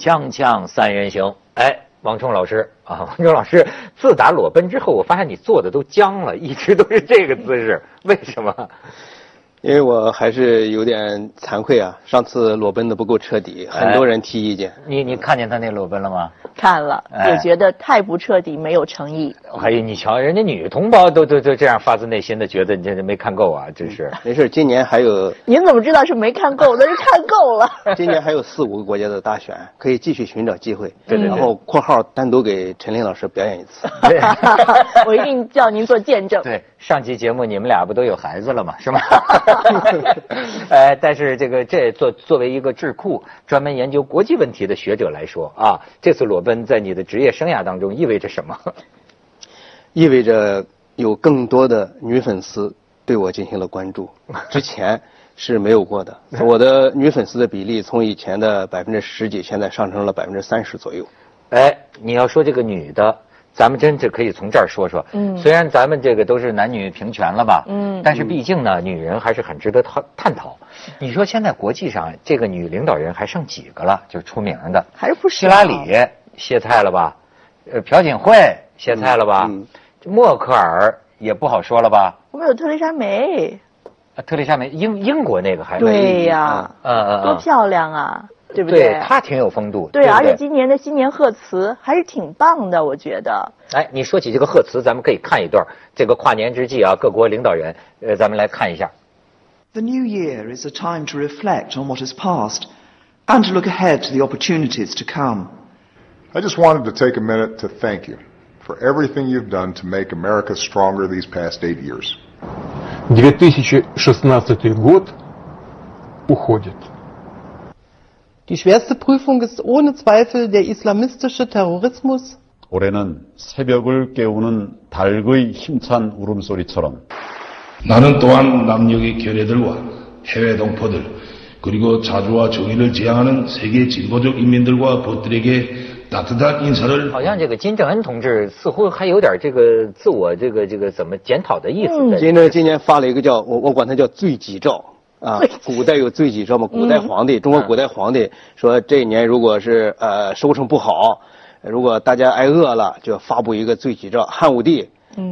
锵锵三人行，哎，王冲老师啊，王冲老师，自打裸奔之后，我发现你坐的都僵了，一直都是这个姿势，为什么？因为我还是有点惭愧啊，上次裸奔的不够彻底，很多人提意见。你你看见他那裸奔了吗？看了，也觉得太不彻底，没有诚意。哎呀，你瞧，人家女同胞都都都这样发自内心的觉得你这没看够啊，真是。没事，今年还有。您怎么知道是没看够？那是 看够了。今年还有四五个国家的大选，可以继续寻找机会。对对。然后（括号）单独给陈琳老师表演一次。对 我一定叫您做见证。对，上期节目你们俩不都有孩子了吗？是吗？哎，但是这个这作作为一个智库专门研究国际问题的学者来说啊，这次裸奔在你的职业生涯当中意味着什么？意味着有更多的女粉丝对我进行了关注，之前是没有过的。我的女粉丝的比例从以前的百分之十几，现在上升了百分之三十左右。哎，你要说这个女的。咱们真是可以从这儿说说。嗯，虽然咱们这个都是男女平权了吧，嗯，但是毕竟呢，女人还是很值得探探讨。你说现在国际上这个女领导人还剩几个了？就出名的，还是不少希拉里歇菜了吧？呃，朴槿惠歇菜了吧？默克尔也不好说了吧？我们有特蕾莎梅。特蕾莎梅，英英国那个还对呀，呃，多漂亮啊！对不对？他挺有风度。对，而且今年的新年贺词还是挺棒的，我觉得。哎，你说起这个贺词，咱们可以看一段。这个跨年之际啊，各国领导人，呃，咱们来看一下。The new year is a time to reflect on what has passed and to look ahead to the opportunities to come. I just wanted to take a minute to thank you for everything you've done to make America stronger these past eight years. 2016 год уходит. Die schwerste Prüfung ist ohne Zweifel der islamistische Terrorismus. 올해는 새벽을 깨우는 닭의 힘찬 울음소리처럼 나는 또한 남녘의 결례들과 해외 동포들 그리고 자주와 정의를 지향하는 세계 진보적 인민들과 벗들에게 따뜻한 인사를 好像这个金正恩同志似乎还有点这个自我这个这个怎么检讨的意思。金正恩今年发了一个叫我我管他叫“罪己诏”。 啊，古代有罪己诏吗？古代皇帝，中国古代皇帝说，这一年如果是呃收成不好，如果大家挨饿了，就发布一个罪己诏。汉武帝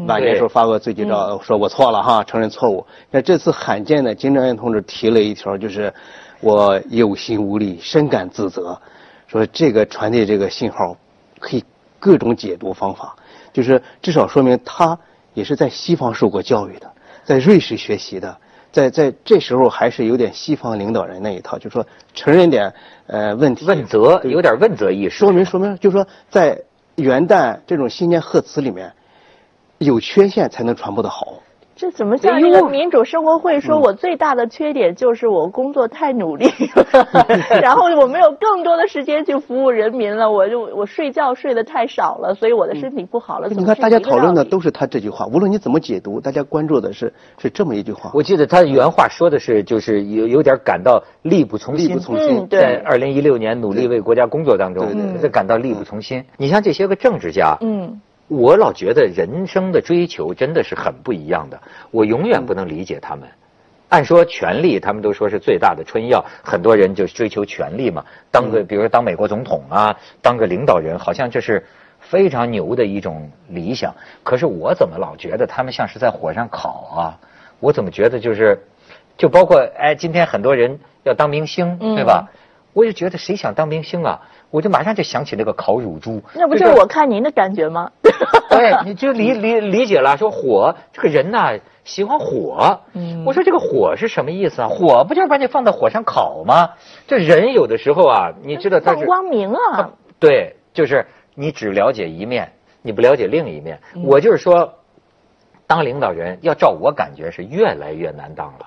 晚年时候发过罪己诏，说我错了哈，承认错误。那这次罕见的，金正恩同志提了一条，就是我有心无力，深感自责。说这个传递这个信号，可以各种解读方法，就是至少说明他也是在西方受过教育的，在瑞士学习的。在在这时候还是有点西方领导人那一套，就说承认点呃问题，问责有点问责意识，说明说明就说在元旦这种新年贺词里面，有缺陷才能传播的好。这怎么像那个民主生活会说，我最大的缺点就是我工作太努力了，然后我没有更多的时间去服务人民了，我就我睡觉睡得太少了，所以我的身体不好了。你看大家讨论的都是他这句话，无论你怎么解读，大家关注的是是这么一句话。我记得他原话说的是，就是有有点感到力不从心，力不从心。在二零一六年努力为国家工作当中，他感到力不从心。你像这些个政治家，嗯。我老觉得人生的追求真的是很不一样的，我永远不能理解他们。按说权力，他们都说是最大的春药，很多人就追求权力嘛，当个比如说当美国总统啊，当个领导人，好像这是非常牛的一种理想。可是我怎么老觉得他们像是在火上烤啊？我怎么觉得就是，就包括哎，今天很多人要当明星，对吧？我就觉得谁想当明星啊？我就马上就想起那个烤乳猪，那不就是我看您的感觉吗？对，你就理 理理解了，说火这个人呐喜欢火。嗯，我说这个火是什么意思啊？火不就是把你放到火上烤吗？这人有的时候啊，你知道他是光明啊。对，就是你只了解一面，你不了解另一面。我就是说，当领导人要照我感觉是越来越难当了。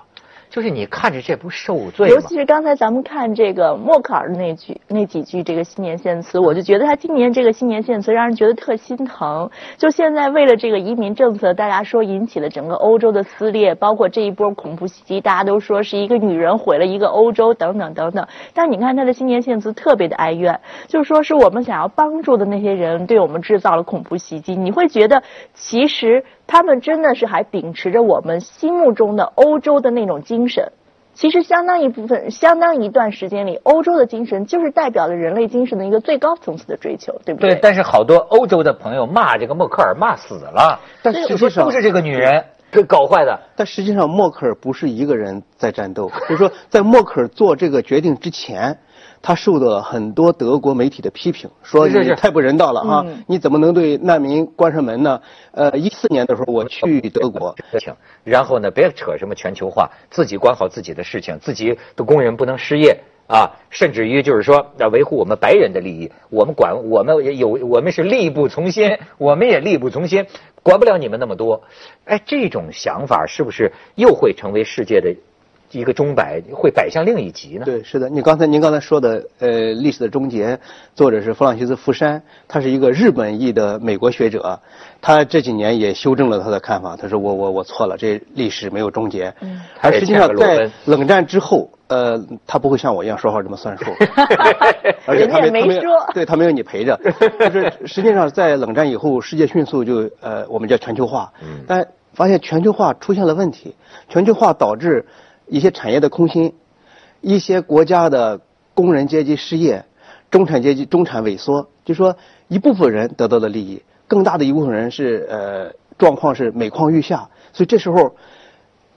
就是你看着这不受罪尤其是刚才咱们看这个默克尔的那句那几句这个新年献词，我就觉得他今年这个新年献词让人觉得特心疼。就现在为了这个移民政策，大家说引起了整个欧洲的撕裂，包括这一波恐怖袭击，大家都说是一个女人毁了一个欧洲等等等等。但你看他的新年献词特别的哀怨，就说是我们想要帮助的那些人对我们制造了恐怖袭击。你会觉得其实。他们真的是还秉持着我们心目中的欧洲的那种精神，其实相当一部分、相当一段时间里，欧洲的精神就是代表了人类精神的一个最高层次的追求，对不对？对。但是好多欧洲的朋友骂这个默克尔骂死了，但实际上都是这个女人搞坏的。但实际上默克尔不是一个人在战斗，就是说在默克尔做这个决定之前。他受到了很多德国媒体的批评，说你太不人道了啊！你怎么能对难民关上门呢？呃，一四年的时候我去德国，然后呢，别扯什么全球化，自己管好自己的事情，自己的工人不能失业啊，甚至于就是说要维护我们白人的利益，我们管我们也有，我们是力不从心，我们也力不从心，管不了你们那么多。哎，这种想法是不是又会成为世界的？一个钟摆会摆向另一极呢？对，是的。你刚才您刚才说的，呃，历史的终结，作者是弗朗西斯·福山，他是一个日本裔的美国学者，他这几年也修正了他的看法。他说：“我我我错了，这历史没有终结。”嗯。而实际上，在冷战之后，呃，他不会像我一样说话这么算数。而且他没说。对他没有你陪着。就是实际上，在冷战以后，世界迅速就呃，我们叫全球化。嗯。但发现全球化出现了问题，全球化导致。一些产业的空心，一些国家的工人阶级失业，中产阶级中产萎缩，就说一部分人得到了利益，更大的一部分人是呃状况是每况愈下，所以这时候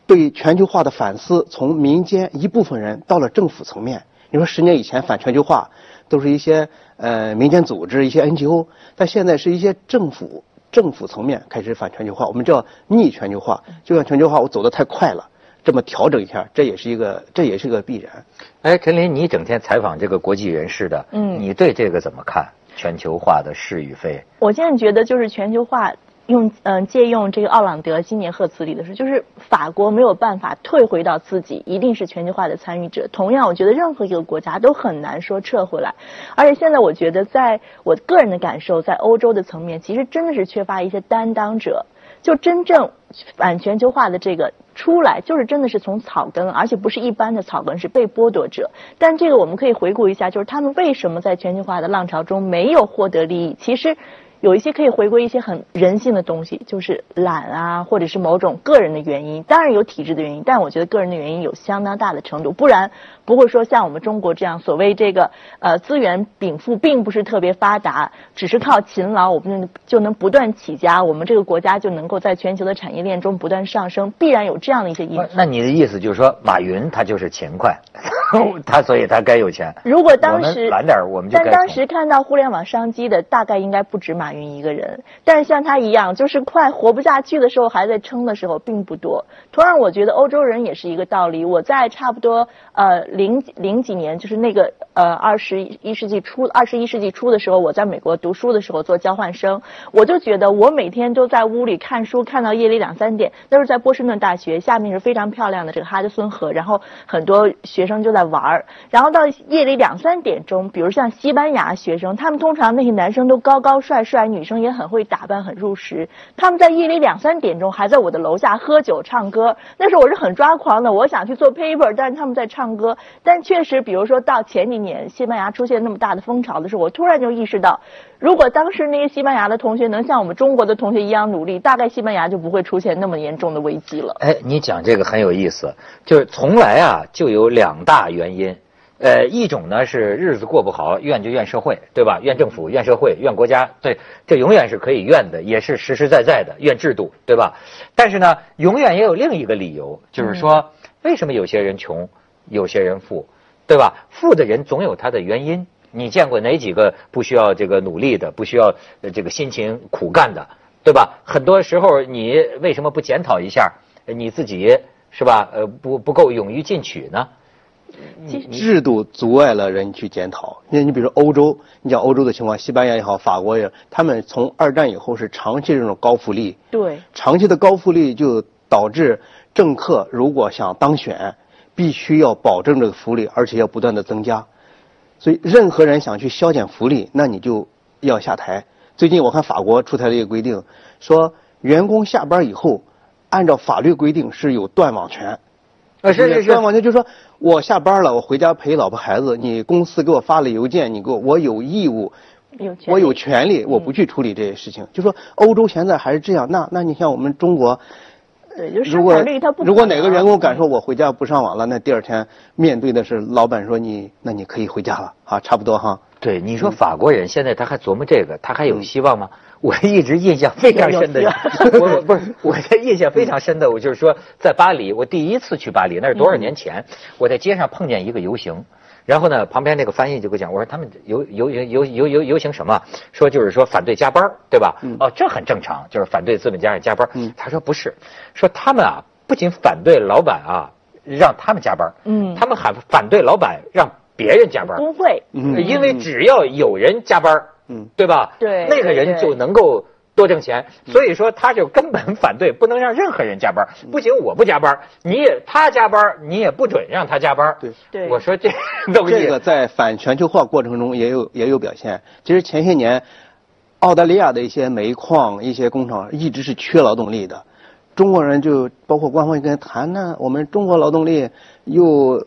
对全球化的反思从民间一部分人到了政府层面。你说十年以前反全球化都是一些呃民间组织一些 NGO，但现在是一些政府政府层面开始反全球化，我们叫逆全球化，就像全球化我走得太快了。这么调整一下，这也是一个，这也是个必然。哎，陈林，你整天采访这个国际人士的，嗯，你对这个怎么看？全球化的是与非？我现在觉得就是全球化，用嗯借用这个奥朗德今年贺词里的说，就是法国没有办法退回到自己一定是全球化的参与者。同样，我觉得任何一个国家都很难说撤回来。而且现在我觉得，在我个人的感受，在欧洲的层面，其实真的是缺乏一些担当者，就真正反全球化的这个。出来就是真的是从草根，而且不是一般的草根，是被剥夺者。但这个我们可以回顾一下，就是他们为什么在全球化的浪潮中没有获得利益？其实。有一些可以回归一些很人性的东西，就是懒啊，或者是某种个人的原因。当然有体质的原因，但我觉得个人的原因有相当大的程度，不然不会说像我们中国这样，所谓这个呃资源禀赋并不是特别发达，只是靠勤劳我们就能不断起家，我们这个国家就能够在全球的产业链中不断上升，必然有这样的一些因素。那你的意思就是说，马云他就是勤快，他所以他该有钱。如果当时晚点我们就。但当时看到互联网商机的大概应该不止马。云一个人，但是像他一样，就是快活不下去的时候还在撑的时候并不多。同样，我觉得欧洲人也是一个道理。我在差不多呃零零几年，就是那个呃二十一世纪初二十一世纪初的时候，我在美国读书的时候做交换生，我就觉得我每天都在屋里看书，看到夜里两三点。那是在波士顿大学，下面是非常漂亮的这个哈德森河，然后很多学生就在玩儿。然后到夜里两三点钟，比如像西班牙学生，他们通常那些男生都高高帅帅。女生也很会打扮，很入时。他们在夜里两三点钟还在我的楼下喝酒唱歌，那时候我是很抓狂的。我想去做 paper，但是他们在唱歌。但确实，比如说到前几年西班牙出现那么大的风潮的时候，我突然就意识到，如果当时那些西班牙的同学能像我们中国的同学一样努力，大概西班牙就不会出现那么严重的危机了。哎，你讲这个很有意思，就是从来啊就有两大原因。呃，一种呢是日子过不好，怨就怨社会，对吧？怨政府，怨社会，怨国家，对，这永远是可以怨的，也是实实在在的怨制度，对吧？但是呢，永远也有另一个理由，就是说，为什么有些人穷，有些人富，对吧？富的人总有他的原因。你见过哪几个不需要这个努力的，不需要这个辛勤苦干的，对吧？很多时候，你为什么不检讨一下你自己，是吧？呃，不不够勇于进取呢？制度阻碍了人去检讨。你你比如说欧洲，你讲欧洲的情况，西班牙也好，法国也，他们从二战以后是长期这种高福利。对。长期的高福利就导致政客如果想当选，必须要保证这个福利，而且要不断的增加。所以任何人想去削减福利，那你就要下台。最近我看法国出台了一个规定，说员工下班以后，按照法律规定是有断网权。啊，是是是，断网权就是说。我下班了，我回家陪老婆孩子。你公司给我发了邮件，你给我，我有义务，我有权利，我不去处理这些事情。就说欧洲现在还是这样，那那你像我们中国，对，就生产率它不。如果哪个员工敢说我回家不上网了，那第二天面对的是老板说你，那你可以回家了啊，差不多哈。对，你说法国人现在他还琢磨这个，他还有希望吗？我一直印象非常深的，我不是我的印象非常深的，我就是说在巴黎，我第一次去巴黎那是多少年前，我在街上碰见一个游行。然后呢，旁边那个翻译就给我讲，我说他们游游游游游游游行什么？说就是说反对加班，对吧？哦，这很正常，就是反对资本家人加班。他说不是，说他们啊不仅反对老板啊让他们加班，嗯，他们还反对老板让别人加班。不会，因为只要有人加班，嗯，对吧？对，那个人就能够。多挣钱，所以说他就根本反对，不能让任何人加班。不行我不加班，你也他加班，你也不准让他加班。对，对，我说这这个在反全球化过程中也有也有表现。其实前些年，澳大利亚的一些煤矿、一些工厂一直是缺劳动力的，中国人就包括官方跟谈呢，我们中国劳动力又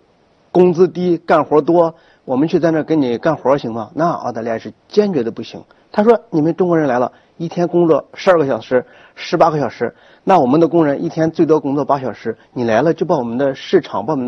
工资低，干活多，我们去在那给你干活行吗？那澳大利亚是坚决的不行。他说：“你们中国人来了。”一天工作十二个小时，十八个小时，那我们的工人一天最多工作八小时。你来了就把我们的市场，把我们。